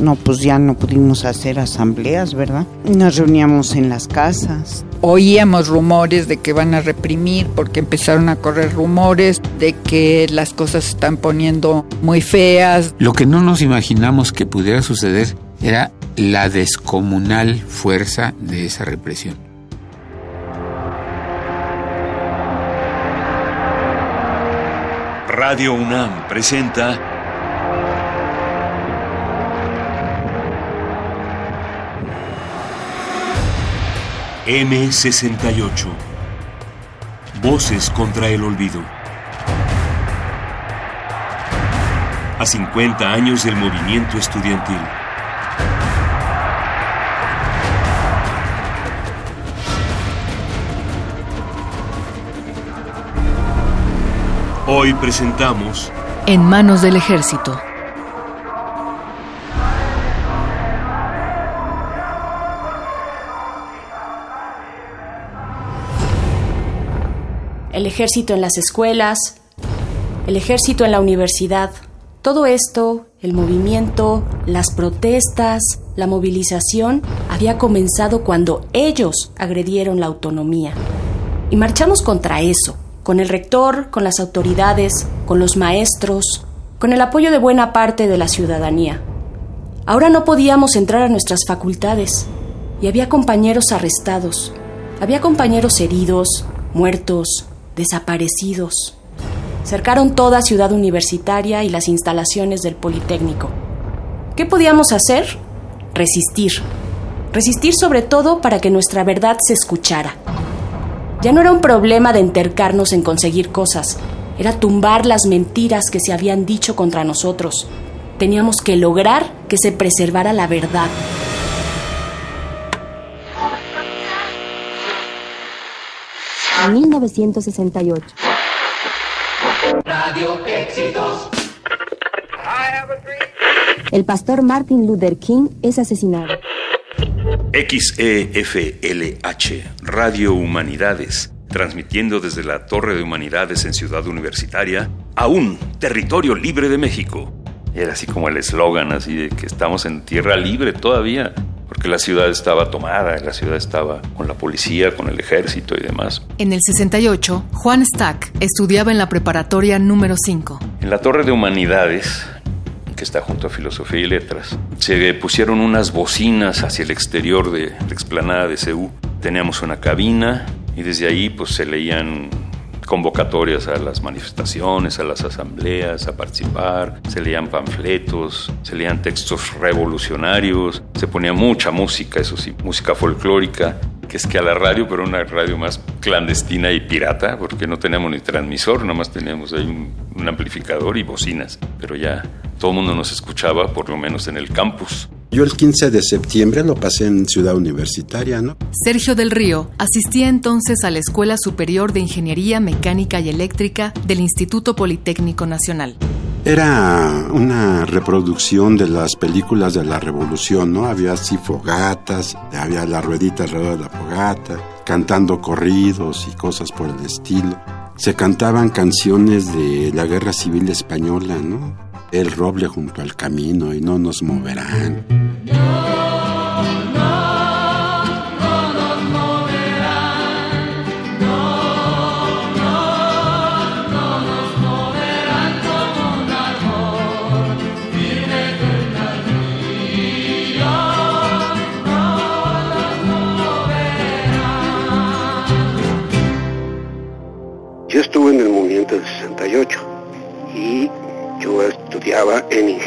no, pues ya no pudimos hacer asambleas, ¿verdad? Nos reuníamos en las casas. Oíamos rumores de que van a reprimir porque empezaron a correr rumores de que las cosas se están poniendo muy feas. Lo que no nos imaginamos que pudiera suceder era la descomunal fuerza de esa represión. Radio UNAM presenta M68 Voces contra el olvido. A 50 años del movimiento estudiantil. Hoy presentamos En manos del ejército. Ejército en las escuelas, el ejército en la universidad. Todo esto, el movimiento, las protestas, la movilización, había comenzado cuando ellos agredieron la autonomía. Y marchamos contra eso, con el rector, con las autoridades, con los maestros, con el apoyo de buena parte de la ciudadanía. Ahora no podíamos entrar a nuestras facultades y había compañeros arrestados, había compañeros heridos, muertos, desaparecidos. Cercaron toda ciudad universitaria y las instalaciones del Politécnico. ¿Qué podíamos hacer? Resistir. Resistir sobre todo para que nuestra verdad se escuchara. Ya no era un problema de entercarnos en conseguir cosas, era tumbar las mentiras que se habían dicho contra nosotros. Teníamos que lograr que se preservara la verdad. En 1968. Radio Éxitos. El pastor Martin Luther King es asesinado. XEFLH, Radio Humanidades, transmitiendo desde la Torre de Humanidades en Ciudad Universitaria a un territorio libre de México. Era así como el eslogan, así de que estamos en tierra libre todavía, porque la ciudad estaba tomada, la ciudad estaba con la policía, con el ejército y demás. En el 68, Juan Stack estudiaba en la preparatoria número 5. En la Torre de Humanidades, que está junto a Filosofía y Letras, se pusieron unas bocinas hacia el exterior de la explanada de CEU. Teníamos una cabina y desde ahí pues se leían convocatorias a las manifestaciones, a las asambleas, a participar, se leían panfletos, se leían textos revolucionarios, se ponía mucha música, eso sí, música folclórica, que es que a la radio, pero una radio más clandestina y pirata, porque no teníamos ni transmisor, nomás teníamos ahí un, un amplificador y bocinas, pero ya todo el mundo nos escuchaba, por lo menos en el campus. Yo el 15 de septiembre lo pasé en Ciudad Universitaria, ¿no? Sergio del Río asistía entonces a la Escuela Superior de Ingeniería Mecánica y Eléctrica del Instituto Politécnico Nacional. Era una reproducción de las películas de la Revolución, ¿no? Había así fogatas, había la ruedita alrededor de la fogata, cantando corridos y cosas por el estilo. Se cantaban canciones de la Guerra Civil Española, ¿no? El roble junto al camino y no nos moverán.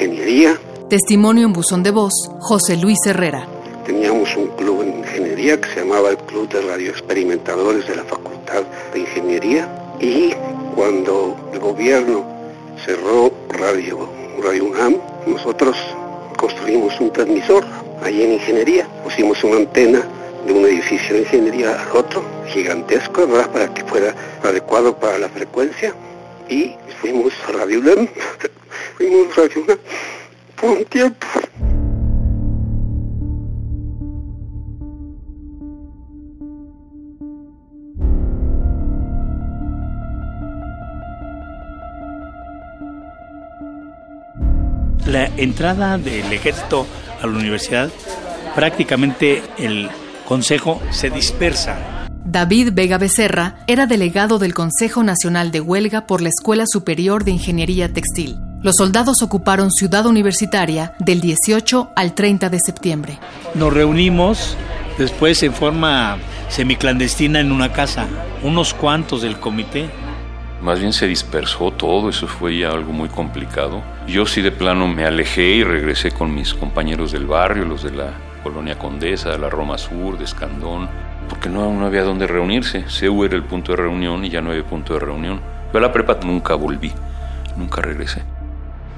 Ingeniería. Testimonio en buzón de voz, José Luis Herrera. Teníamos un club en ingeniería que se llamaba el Club de Radioexperimentadores de la Facultad de Ingeniería y cuando el gobierno cerró Radio, Radio UNAM, nosotros construimos un transmisor ahí en ingeniería, pusimos una antena de un edificio de ingeniería al otro, gigantesco, ¿verdad? para que fuera adecuado para la frecuencia y fuimos a Radio UNAM fuimos Radio UNAM por un tiempo. La entrada del ejército a la universidad, prácticamente el consejo se dispersa. David Vega Becerra era delegado del Consejo Nacional de Huelga por la Escuela Superior de Ingeniería Textil. Los soldados ocuparon Ciudad Universitaria del 18 al 30 de septiembre. Nos reunimos después en forma semiclandestina en una casa, unos cuantos del comité. Más bien se dispersó todo, eso fue ya algo muy complicado. Yo sí de plano me alejé y regresé con mis compañeros del barrio, los de la Colonia Condesa, de la Roma Sur, de Escandón, porque no, no había dónde reunirse. CEU era el punto de reunión y ya no había punto de reunión. Yo a la prepa nunca volví, nunca regresé.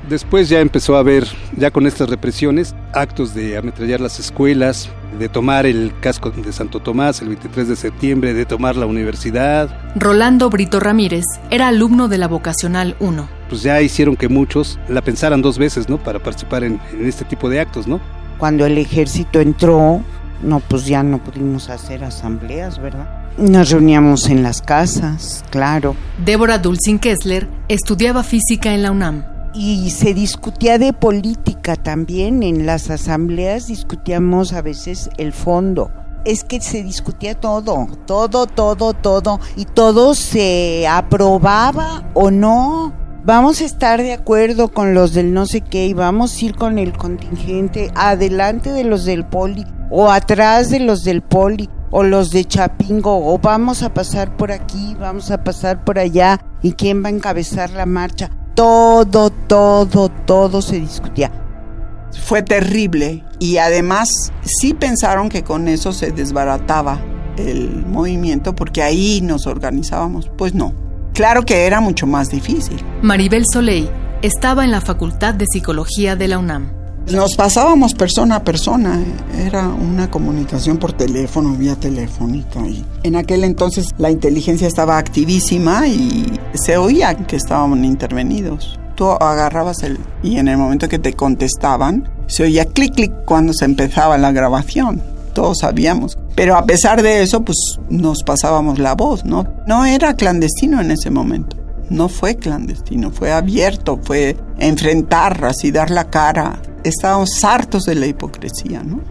Después ya empezó a haber, ya con estas represiones, actos de ametrallar las escuelas, de tomar el casco de Santo Tomás el 23 de septiembre, de tomar la universidad. Rolando Brito Ramírez era alumno de la Vocacional 1. Pues ya hicieron que muchos la pensaran dos veces, ¿no? Para participar en, en este tipo de actos, ¿no? Cuando el ejército entró, no, pues ya no pudimos hacer asambleas, ¿verdad? Nos reuníamos en las casas, claro. Débora Dulcin Kessler estudiaba física en la UNAM y se discutía de política también. En las asambleas discutíamos a veces el fondo. Es que se discutía todo, todo, todo, todo, y todo se aprobaba o no. Vamos a estar de acuerdo con los del no sé qué y vamos a ir con el contingente adelante de los del poli o atrás de los del poli o los de Chapingo o vamos a pasar por aquí, vamos a pasar por allá y quién va a encabezar la marcha todo, todo, todo se discutía. Fue terrible y además sí pensaron que con eso se desbarataba el movimiento porque ahí nos organizábamos. Pues no, claro que era mucho más difícil. Maribel Soleil estaba en la Facultad de Psicología de la UNAM. Nos pasábamos persona a persona, era una comunicación por teléfono, vía telefónica. Y en aquel entonces la inteligencia estaba activísima y se oía que estaban intervenidos. Tú agarrabas el... y en el momento que te contestaban, se oía clic, clic cuando se empezaba la grabación. Todos sabíamos. Pero a pesar de eso, pues nos pasábamos la voz, ¿no? No era clandestino en ese momento. No fue clandestino, fue abierto, fue enfrentar, así dar la cara estábamos hartos de la hipocresía, ¿no?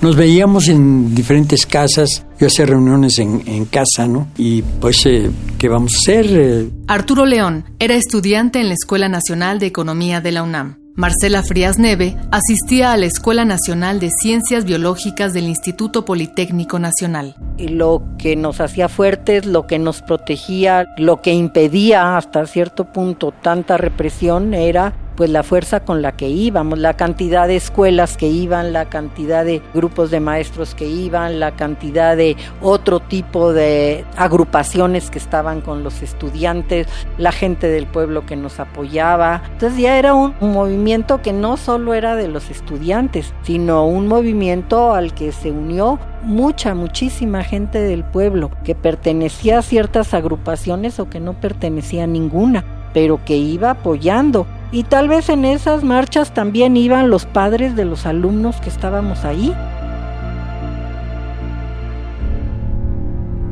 Nos veíamos en diferentes casas, yo hacía reuniones en, casa, ¿no? Y pues, eh, ¿qué vamos a hacer? Eh, Arturo León era estudiante en la Escuela Nacional de Economía de la UNAM. Marcela Frías Neve asistía a la Escuela Nacional de Ciencias Biológicas del Instituto Politécnico Nacional. Y lo que nos hacía fuertes, lo que nos protegía, lo que impedía hasta cierto punto tanta represión era pues la fuerza con la que íbamos, la cantidad de escuelas que iban, la cantidad de grupos de maestros que iban, la cantidad de otro tipo de agrupaciones que estaban con los estudiantes, la gente del pueblo que nos apoyaba. Entonces ya era un, movimiento que no solo era de los estudiantes, sino un movimiento al que se unió mucha, muchísima gente del pueblo que pertenecía a ciertas agrupaciones o que no pertenecía a ninguna, pero que iba apoyando y tal vez en esas marchas también iban los padres de los alumnos que estábamos ahí.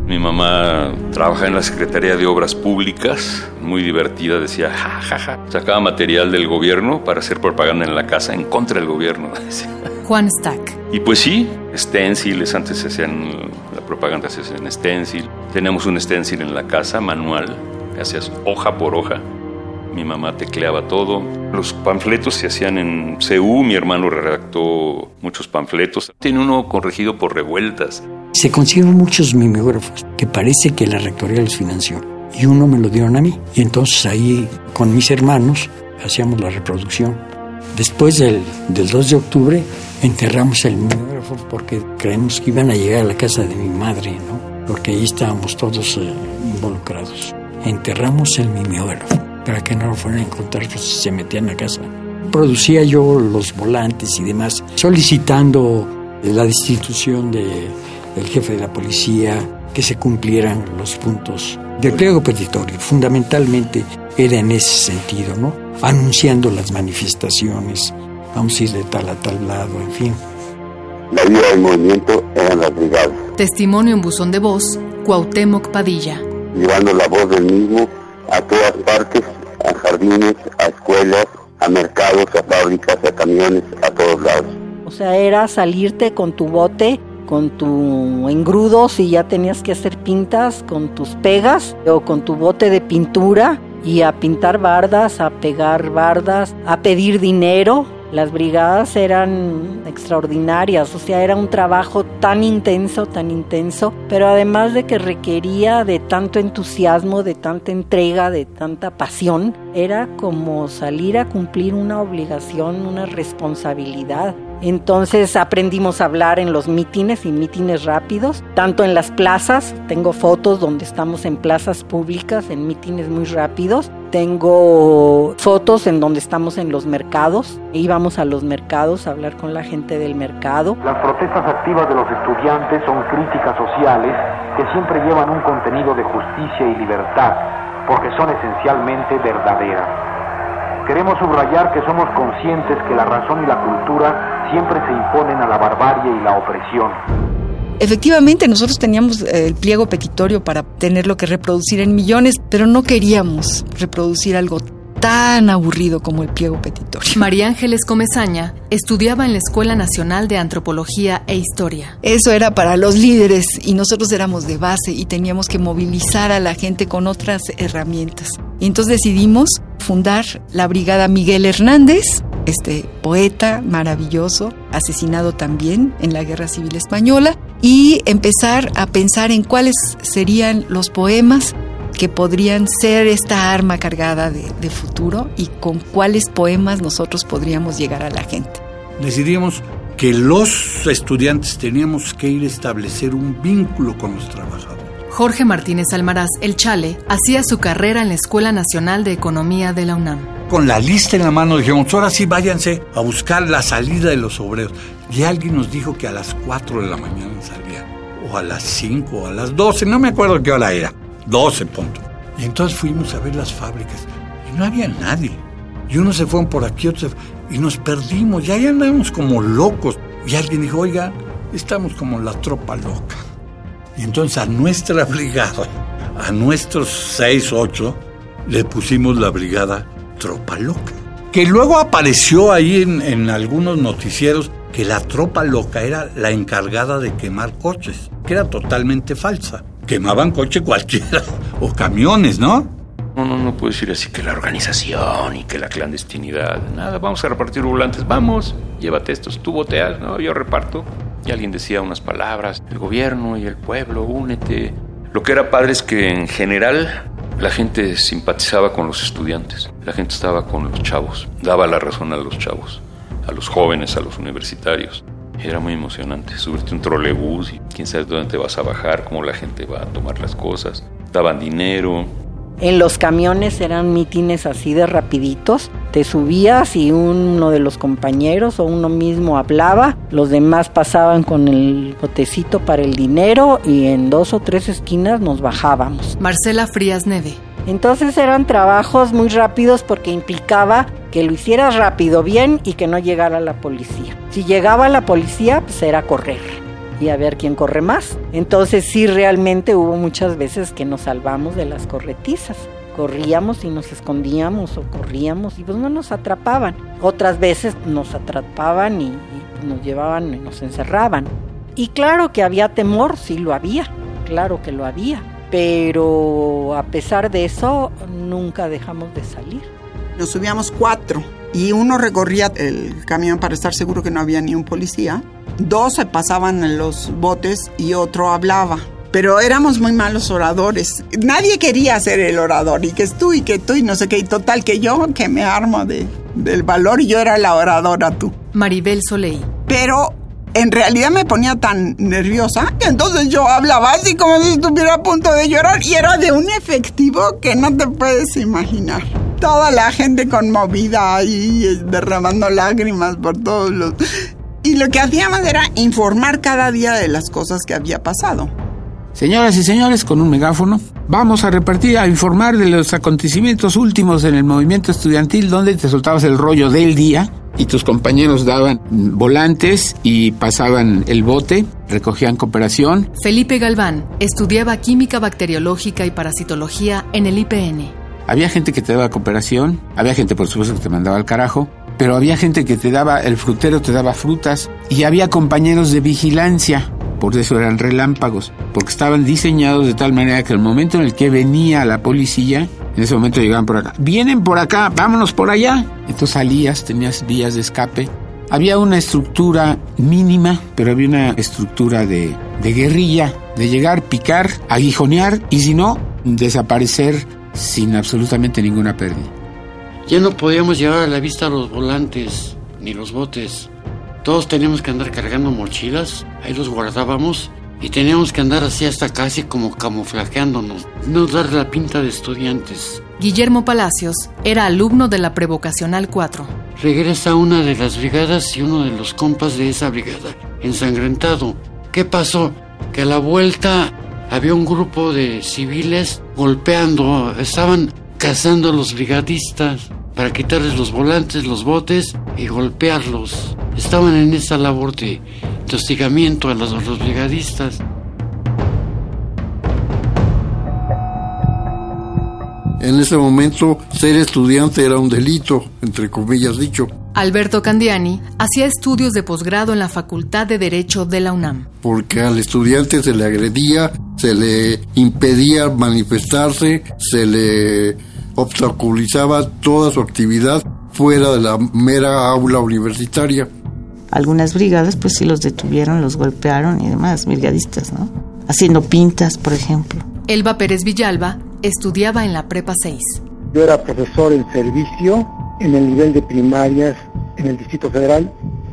Mi mamá trabaja en la Secretaría de Obras Públicas, muy divertida, decía, jajaja, sacaba material del gobierno para hacer propaganda en la casa en contra del gobierno. Juan Stack. Y pues sí, stenciles, antes se hacían, la propaganda se hacía en stencil. Teníamos un stencil en la casa, manual, hacías hoja por hoja, mi mamá tecleaba todo. Los panfletos se hacían en CU, mi hermano redactó muchos panfletos. Tiene uno corregido por revueltas. Se consiguieron muchos mimeógrafos que parece que la rectoría los financió y uno me lo dieron a mí. Y entonces ahí con mis hermanos hacíamos la reproducción. Después del, del 2 de octubre enterramos el mimeógrafo porque creemos que iban a llegar a la casa de mi madre, ¿no? Porque ahí estábamos todos eh, involucrados. Enterramos el mimeógrafo para que no lo fueran a encontrar pues, si se metían a casa. Producía yo los volantes y demás, solicitando la destitución de, del jefe de la policía, que se cumplieran los puntos del pliego petitorio. Fundamentalmente era en ese sentido, ¿no? anunciando las manifestaciones, vamos a ir de tal a tal lado, en fin. La vida del movimiento eran las brigadas. Testimonio en buzón de voz, Cuauhtémoc Padilla. Llevando la voz del mismo a todas partes, a jardines, a escuelas, a mercados, a fábricas, a camiones, a todos lados. O sea, era salirte con tu bote, con tu engrudo, si ya tenías que hacer pintas, con tus pegas o con tu bote de pintura y a pintar bardas, a pegar bardas, a pedir dinero. Las brigadas eran extraordinarias, o sea, era un trabajo tan intenso, tan intenso, pero además de que requería de tanto entusiasmo, de tanta entrega, de tanta pasión, era como salir a cumplir una obligación, una responsabilidad. Entonces aprendimos a hablar en los mítines y mítines rápidos, tanto en las plazas, tengo fotos donde estamos en plazas públicas, en mítines muy rápidos, tengo fotos en donde estamos en los mercados, íbamos a los mercados a hablar con la gente del mercado. Las protestas activas de los estudiantes son críticas sociales que siempre llevan un contenido de justicia y libertad, porque son esencialmente verdaderas. Queremos subrayar que somos conscientes que la razón y la cultura siempre se imponen a la barbarie y la opresión. Efectivamente, nosotros teníamos el pliego petitorio para tenerlo que reproducir en millones, pero no queríamos reproducir algo tan aburrido como el pliego petitorio. María Ángeles Comezaña estudiaba en la Escuela Nacional de Antropología e Historia. Eso era para los líderes y nosotros éramos de base y teníamos que movilizar a la gente con otras herramientas. Y entonces decidimos fundar la Brigada Miguel Hernández, este poeta maravilloso, asesinado también en la Guerra Civil Española, y empezar a pensar en cuáles serían los poemas que podrían ser esta arma cargada de, de, futuro y con cuáles poemas nosotros podríamos llegar a la gente. Decidimos que los estudiantes teníamos que ir a establecer un vínculo con los trabajadores. Jorge Martínez Almaraz, el Chale, hacía su carrera en la Escuela Nacional de Economía de la UNAM. Con la lista en la mano dijimos, ahora sí váyanse a buscar la salida de los obreros. Y alguien nos dijo que a las 4 de la mañana salía, o a las 5, o a las 12, no me acuerdo qué hora era. 12 puntos. Y entonces fuimos a ver las fábricas y no había nadie. Y unos se fueron por aquí, otros y nos perdimos. Y ahí andábamos como locos. Y alguien dijo, oiga, estamos como la tropa loca. Y entonces a nuestra brigada, a nuestros 6, 8, le pusimos la brigada Tropa Loca. Que luego apareció ahí en, en algunos noticieros que la tropa loca era la encargada de quemar coches, que era totalmente falsa quemaban coche cualquiera o camiones, ¿no? No, no, no puedo decir así que la organización y que la clandestinidad. Nada, vamos a repartir volantes. Vamos, llévate estos, tú boteas, ¿no? Yo reparto. Y alguien decía unas palabras. El gobierno y el pueblo, únete. Lo que era padre es que en general la gente simpatizaba con los estudiantes. La gente estaba con los chavos. Daba la razón a los chavos, a los jóvenes, a los universitarios. Era muy emocionante subirte un trolebús y quién sabe dónde te vas a bajar, cómo la gente va a tomar las cosas. Daban dinero. En los camiones eran mítines así de rapiditos. Te subías y uno de los compañeros o uno mismo hablaba, los demás pasaban con el botecito para el dinero y en dos o tres esquinas nos bajábamos. Marcela Frías Neve. Entonces eran trabajos muy rápidos porque implicaba que lo hicieras rápido, bien y que no llegara la policía. Si llegaba la policía, pues era correr y a ver quién corre más. Entonces sí realmente hubo muchas veces que nos salvamos de las corretizas. Corríamos y nos escondíamos o corríamos y pues no nos atrapaban. Otras veces nos atrapaban y, y nos llevaban y nos encerraban. Y claro que había temor, sí lo había, claro que lo había pero a pesar de eso nunca dejamos de salir. Nos subíamos cuatro y uno recorría el camión para estar seguro que no había ni un policía. Dos se pasaban en los botes y otro hablaba. Pero éramos muy malos oradores. Nadie quería ser el orador y que es tú y que tú y no sé qué. Y total que yo que me armo de, del valor y yo era la oradora tú. Maribel Soleil. Pero en realidad me ponía tan nerviosa que entonces yo hablaba así como si estuviera a punto de llorar y era de un efectivo que no te puedes imaginar. Toda la gente conmovida ahí, derramando lágrimas por todos los... Y lo que hacíamos era informar cada día de las cosas que había pasado. Señoras y señores, con un megáfono, vamos a repartir, a informar de los acontecimientos últimos en el movimiento estudiantil donde te soltabas el rollo del día y tus compañeros daban volantes y pasaban el bote, recogían cooperación. Felipe Galván estudiaba química bacteriológica y parasitología en el IPN. Había gente que te daba cooperación, había gente por supuesto que te mandaba al carajo, pero había gente que te daba, el frutero te daba frutas y había compañeros de vigilancia por eso eran relámpagos, porque estaban diseñados de tal manera que el momento en el que venía la policía, en ese momento llegaban por acá, vienen por acá, vámonos por allá. Entonces salías, tenías vías de escape. Había una estructura mínima, pero había una estructura de, de guerrilla, de llegar, picar, aguijonear y si no, desaparecer sin absolutamente ninguna pérdida. Ya no podíamos llevar a la vista los volantes ni los botes. Todos teníamos que andar cargando mochilas, ahí los guardábamos y teníamos que andar así hasta casi como camuflajeándonos, no dar la pinta de estudiantes. Guillermo Palacios era alumno de la Prevocacional 4. Regresa una de las brigadas y uno de los compas de esa brigada, ensangrentado. ¿Qué pasó? Que a la vuelta había un grupo de civiles golpeando, estaban cazando a los brigadistas para quitarles los volantes, los botes y golpearlos. Estaban en esa labor de, hostigamiento a los, brigadistas. En ese momento, ser estudiante era un delito, entre comillas dicho. Alberto Candiani hacía estudios de posgrado en la Facultad de Derecho de la UNAM. Porque al estudiante se le agredía, se le impedía manifestarse, se le obstaculizaba toda su actividad fuera de la mera aula universitaria. Algunas brigadas pues sí los detuvieron, los golpearon y demás, brigadistas, ¿no? Haciendo pintas, por ejemplo. Elba Pérez Villalba estudiaba en la Prepa 6. Yo era profesor en servicio en el nivel de primarias en el Distrito Federal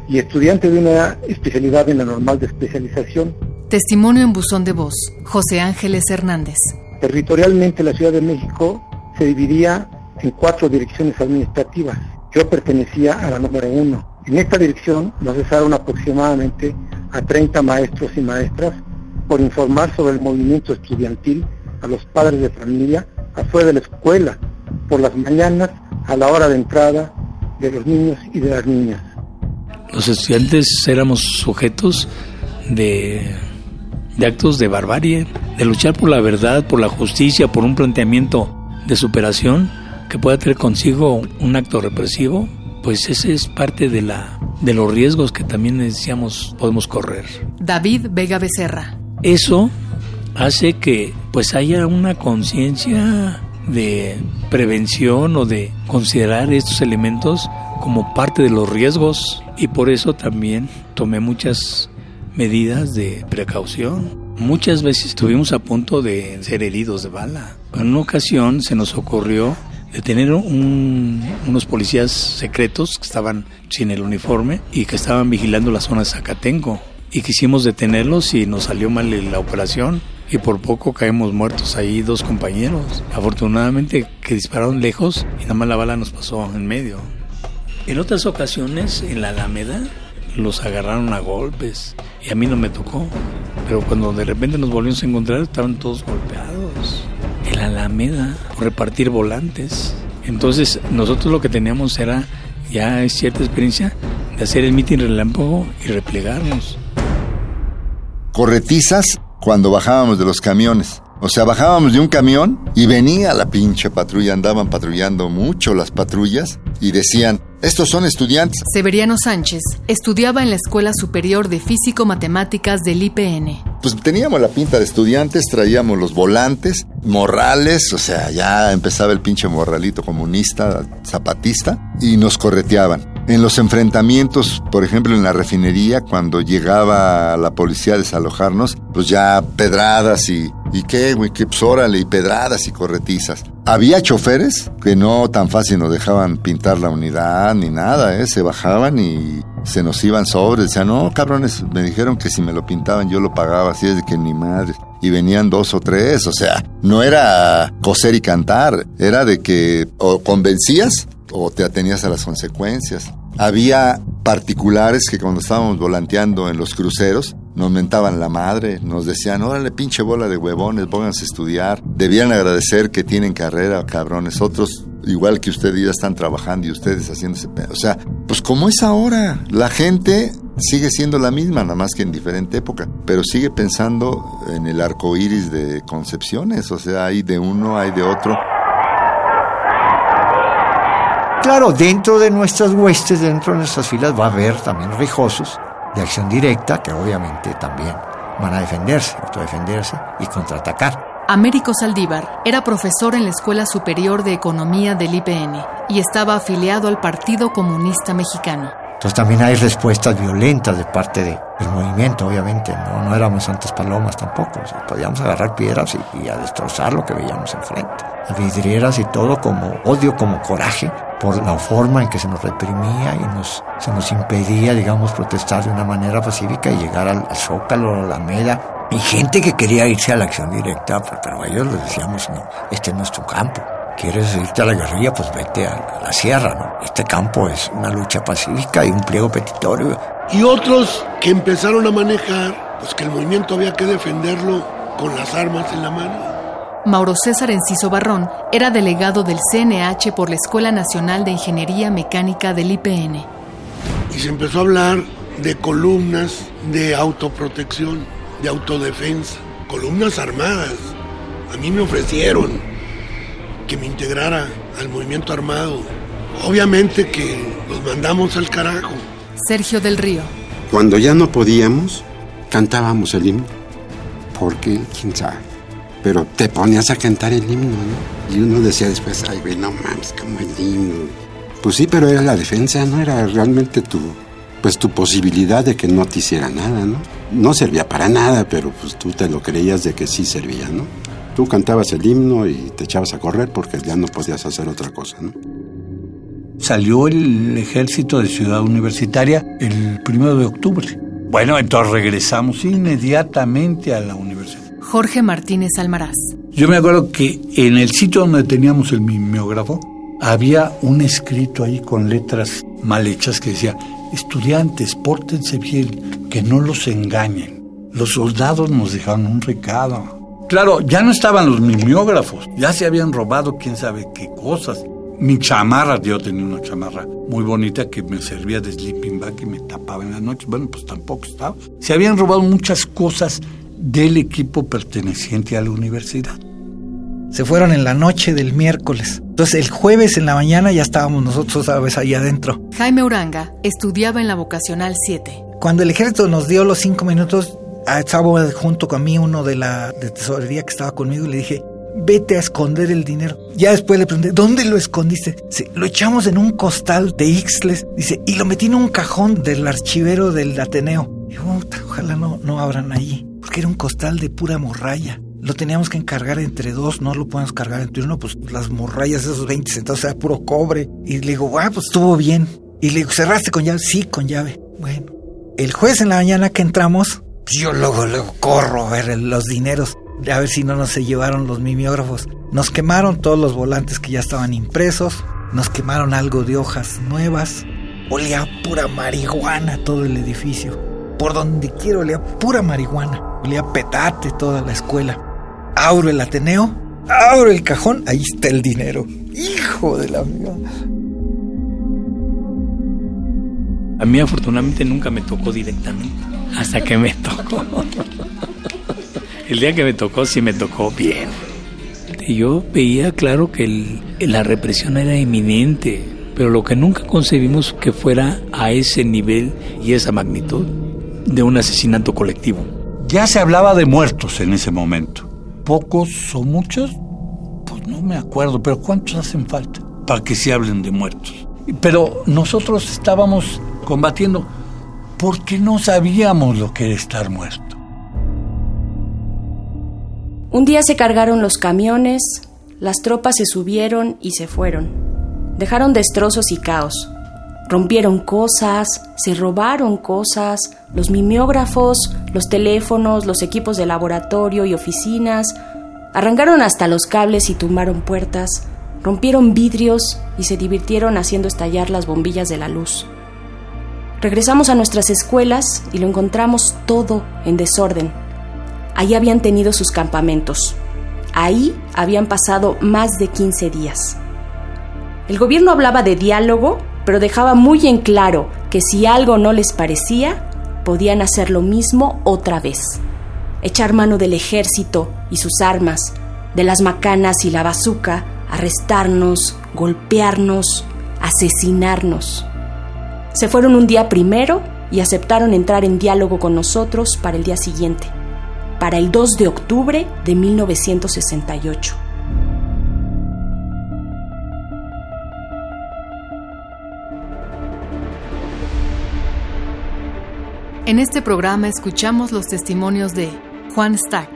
y estudiante de una especialidad en la normal de especialización. Testimonio en buzón de voz, José Ángeles Hernández. Territorialmente la Ciudad de México se dividía en cuatro direcciones administrativas. Yo pertenecía a la número uno. En esta dirección nos cesaron aproximadamente a 30 maestros y maestras por informar sobre el movimiento estudiantil a los padres de familia afuera de la escuela, por las mañanas, a la hora de entrada de los niños y de las niñas. Los estudiantes éramos sujetos de, de actos de barbarie, de luchar por la verdad, por la justicia, por un planteamiento de superación que pueda tener consigo un acto represivo, pues ese es parte de la de los riesgos que también decíamos podemos correr. David Vega Becerra. Eso hace que pues haya una conciencia de prevención o de considerar estos elementos como parte de los riesgos y por eso también tomé muchas medidas de precaución. Muchas veces estuvimos a punto de ser heridos de bala. En una ocasión se nos ocurrió detener un, unos policías secretos que estaban sin el uniforme y que estaban vigilando la zona de Zacatenco. Y quisimos detenerlos y nos salió mal la operación y por poco caemos muertos ahí dos compañeros. Afortunadamente que dispararon lejos y nada más la bala nos pasó en medio. En otras ocasiones en la Alameda los agarraron a golpes y a mí no me tocó. Pero cuando de repente nos volvimos a encontrar estaban todos golpeados. En la Alameda, repartir volantes. Entonces nosotros lo que teníamos era ya cierta experiencia de hacer el mitin relámpago y replegarnos. Corretizas cuando bajábamos de los camiones. O sea, bajábamos de un camión y venía la pinche patrulla, andaban patrullando mucho las patrullas y decían, estos son estudiantes. Severiano Sánchez estudiaba en la Escuela Superior de Físico-Matemáticas del IPN. Pues teníamos la pinta de estudiantes, traíamos los volantes, morrales, o sea, ya empezaba el pinche morralito comunista, zapatista, y nos correteaban. En los enfrentamientos, por ejemplo, en la refinería, cuando llegaba la policía a desalojarnos, pues ya pedradas y, ¿y qué, güey? Que pues y pedradas y corretizas. Había choferes que no tan fácil nos dejaban pintar la unidad ni nada, ¿eh? Se bajaban y se nos iban sobres. Decían, no, cabrones, me dijeron que si me lo pintaban yo lo pagaba, así es de que ni madre. Y venían dos o tres, o sea, no era coser y cantar, era de que convencías o te atenías a las consecuencias. Había particulares que cuando estábamos volanteando en los cruceros, nos mentaban la madre, nos decían, órale, pinche bola de huevones, pónganse a estudiar. Debían agradecer que tienen carrera, cabrones. Otros, igual que ustedes, ya están trabajando y ustedes haciéndose... O sea, pues como es ahora, la gente sigue siendo la misma, nada más que en diferente época, pero sigue pensando en el arco iris de concepciones, o sea, hay de uno, hay de otro. Claro, dentro de nuestras huestes, dentro de nuestras filas, va a haber también rijosos de acción directa que obviamente también van a defenderse, autodefenderse y contraatacar. Américo Saldívar era profesor en la Escuela Superior de Economía del IPN y estaba afiliado al Partido Comunista Mexicano. Entonces también hay respuestas violentas de parte de, del movimiento, obviamente. No, no éramos santas palomas tampoco. podíamos agarrar piedras y, a destrozar lo que veíamos enfrente. Vidrieras y todo como odio, como coraje por la forma en que se nos reprimía y nos, se nos impedía, digamos, protestar de una manera pacífica y llegar al, Zócalo, a la Alameda. Y gente que quería irse a la acción directa, pero a ellos les decíamos, no, este es nuestro campo quieres irte a la guerrilla, pues vete a, la sierra, ¿no? Este campo es una lucha pacífica y un pliego petitorio. Y otros que empezaron a manejar, pues que el movimiento había que defenderlo con las armas en la mano. Mauro César Enciso Barrón era delegado del CNH por la Escuela Nacional de Ingeniería Mecánica del IPN. Y se empezó a hablar de columnas de autoprotección, de autodefensa, columnas armadas. A mí me ofrecieron que me integrara al movimiento armado. Obviamente que los mandamos al carajo. Sergio del Río. Cuando ya no podíamos, cantábamos el himno. Porque, quién sabe. Pero te ponías a cantar el himno, ¿no? Y uno decía después, ay, güey, no mames, como el himno. Pues sí, pero era la defensa, ¿no? Era realmente tu, pues tu posibilidad de que no te hiciera nada, ¿no? No servía para nada, pero pues tú te lo creías de que sí servía, ¿no? Tú cantabas el himno y te echabas a correr porque ya no podías hacer otra cosa, ¿no? Salió el ejército de Ciudad Universitaria el primero de octubre. Bueno, entonces regresamos inmediatamente a la universidad. Jorge Martínez Almaraz. Yo me acuerdo que en el sitio donde teníamos el mimeógrafo había un escrito ahí con letras mal hechas que decía, estudiantes, pórtense bien, que no los engañen. Los soldados nos dejaron un recado. Claro, ya no estaban los mimeógrafos, ya se habían robado quién sabe qué cosas. Mi chamarra, yo tenía una chamarra muy bonita que me servía de sleeping bag y me tapaba en la noche. Bueno, pues tampoco estaba. Se habían robado muchas cosas del equipo perteneciente a la universidad. Se fueron en la noche del miércoles. Entonces el jueves en la mañana ya estábamos nosotros a vez ahí adentro. Jaime Uranga estudiaba en la vocacional 7. Cuando el ejército nos dio los cinco minutos, estaba junto con mí uno de la de tesorería que estaba conmigo y le dije, vete a esconder el dinero. Ya después le pregunté, ¿dónde lo escondiste? Dice, lo echamos en un costal de Ixles, dice, y lo metí en un cajón del archivero del Ateneo. Y ojalá no, no abran allí, porque era un costal de pura morralla. Lo teníamos que encargar entre dos, no lo podemos cargar entre uno, pues las morrallas, esos 20 centavos, era puro cobre. Y le digo, ah, pues estuvo bien. Y le digo, ¿cerraste con llave? Sí, con llave. Bueno, el jueves en la mañana que entramos, yo luego, luego corro a ver los dineros, a ver si no nos se llevaron los mimeógrafos. Nos quemaron todos los volantes que ya estaban impresos, nos quemaron algo de hojas nuevas, olía pura marihuana todo el edificio. Por donde quiero olía pura marihuana, olía petate toda la escuela. Abro el Ateneo, abro el cajón, ahí está el dinero. Hijo de la mía. A mí afortunadamente nunca me tocó directamente hasta que me tocó. El día que me tocó, sí me tocó bien. Yo veía claro que la represión era eminente, pero lo que nunca concebimos que fuera a ese nivel y esa magnitud de un asesinato colectivo. Ya se hablaba de muertos en ese momento. ¿Pocos o muchos? Pues no me acuerdo, pero ¿cuántos hacen falta para que se hablen de muertos? Pero nosotros estábamos combatiendo porque no sabíamos lo que era estar muerto. Un día se cargaron los camiones, las tropas se subieron y se fueron. Dejaron destrozos y caos. Rompieron cosas, se robaron cosas, los mimeógrafos, los teléfonos, los equipos de laboratorio y oficinas, arrancaron hasta los cables y tumbaron puertas, rompieron vidrios y se divirtieron haciendo estallar las bombillas de la luz. Regresamos a nuestras escuelas y lo encontramos todo en desorden. Ahí habían tenido sus campamentos. Ahí habían pasado más de 15 días. El gobierno hablaba de diálogo, pero dejaba muy en claro que si algo no les parecía, podían hacer lo mismo otra vez. Echar mano del ejército y sus armas, de las macanas y la bazuca, arrestarnos, golpearnos, asesinarnos. Se fueron un día primero y aceptaron entrar en diálogo con nosotros para el día siguiente, para el 2 de octubre de 1968. En este programa escuchamos los testimonios de Juan Stack,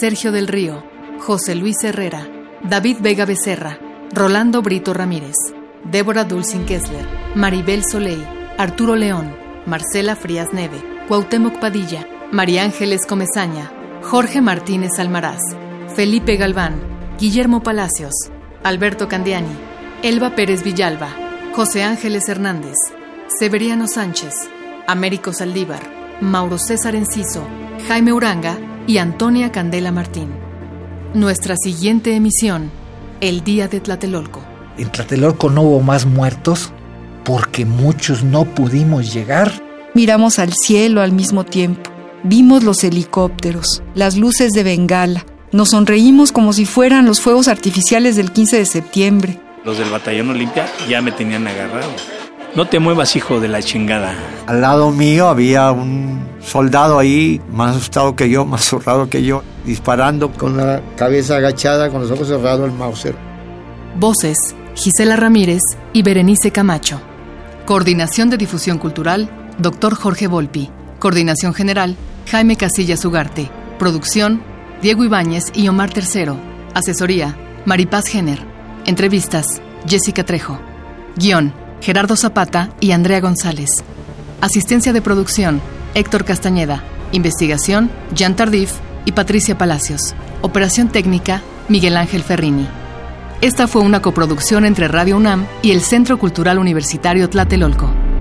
Sergio del Río, José Luis Herrera, David Vega Becerra, Rolando Brito Ramírez, Débora Dulcin Kessler, Maribel Soleil, Arturo León, Marcela Frías Neve, Cuauhtémoc Padilla, María Ángeles Comezaña, Jorge Martínez Almaraz, Felipe Galván, Guillermo Palacios, Alberto Candiani, Elba Pérez Villalba, José Ángeles Hernández, Severiano Sánchez, Américo Saldívar, Mauro César Enciso, Jaime Uranga y Antonia Candela Martín. Nuestra siguiente emisión, el Día de Tlatelolco. En Tlatelolco no hubo más muertos porque muchos no pudimos llegar. Miramos al cielo al mismo tiempo. Vimos los helicópteros, las luces de Bengala. Nos sonreímos como si fueran los fuegos artificiales del 15 de septiembre. Los del batallón Olimpia ya me tenían agarrado. No te muevas, hijo de la chingada. Al lado mío había un soldado ahí, más asustado que yo, más zurrado que yo, disparando con la cabeza agachada, con los ojos cerrados el Mauser. Voces, Gisela Ramírez y Berenice Camacho. Coordinación de Difusión Cultural, Dr. Jorge Volpi. Coordinación General, Jaime Casillas Ugarte. Producción, Diego Ibáñez y Omar Tercero. Asesoría, Maripaz Jenner. Entrevistas, Jessica Trejo. Guión, Gerardo Zapata y Andrea González. Asistencia de producción, Héctor Castañeda. Investigación, Jean Tardif y Patricia Palacios. Operación técnica, Miguel Ángel Ferrini. Esta fue una coproducción entre Radio UNAM y el Centro Cultural Universitario Tlatelolco.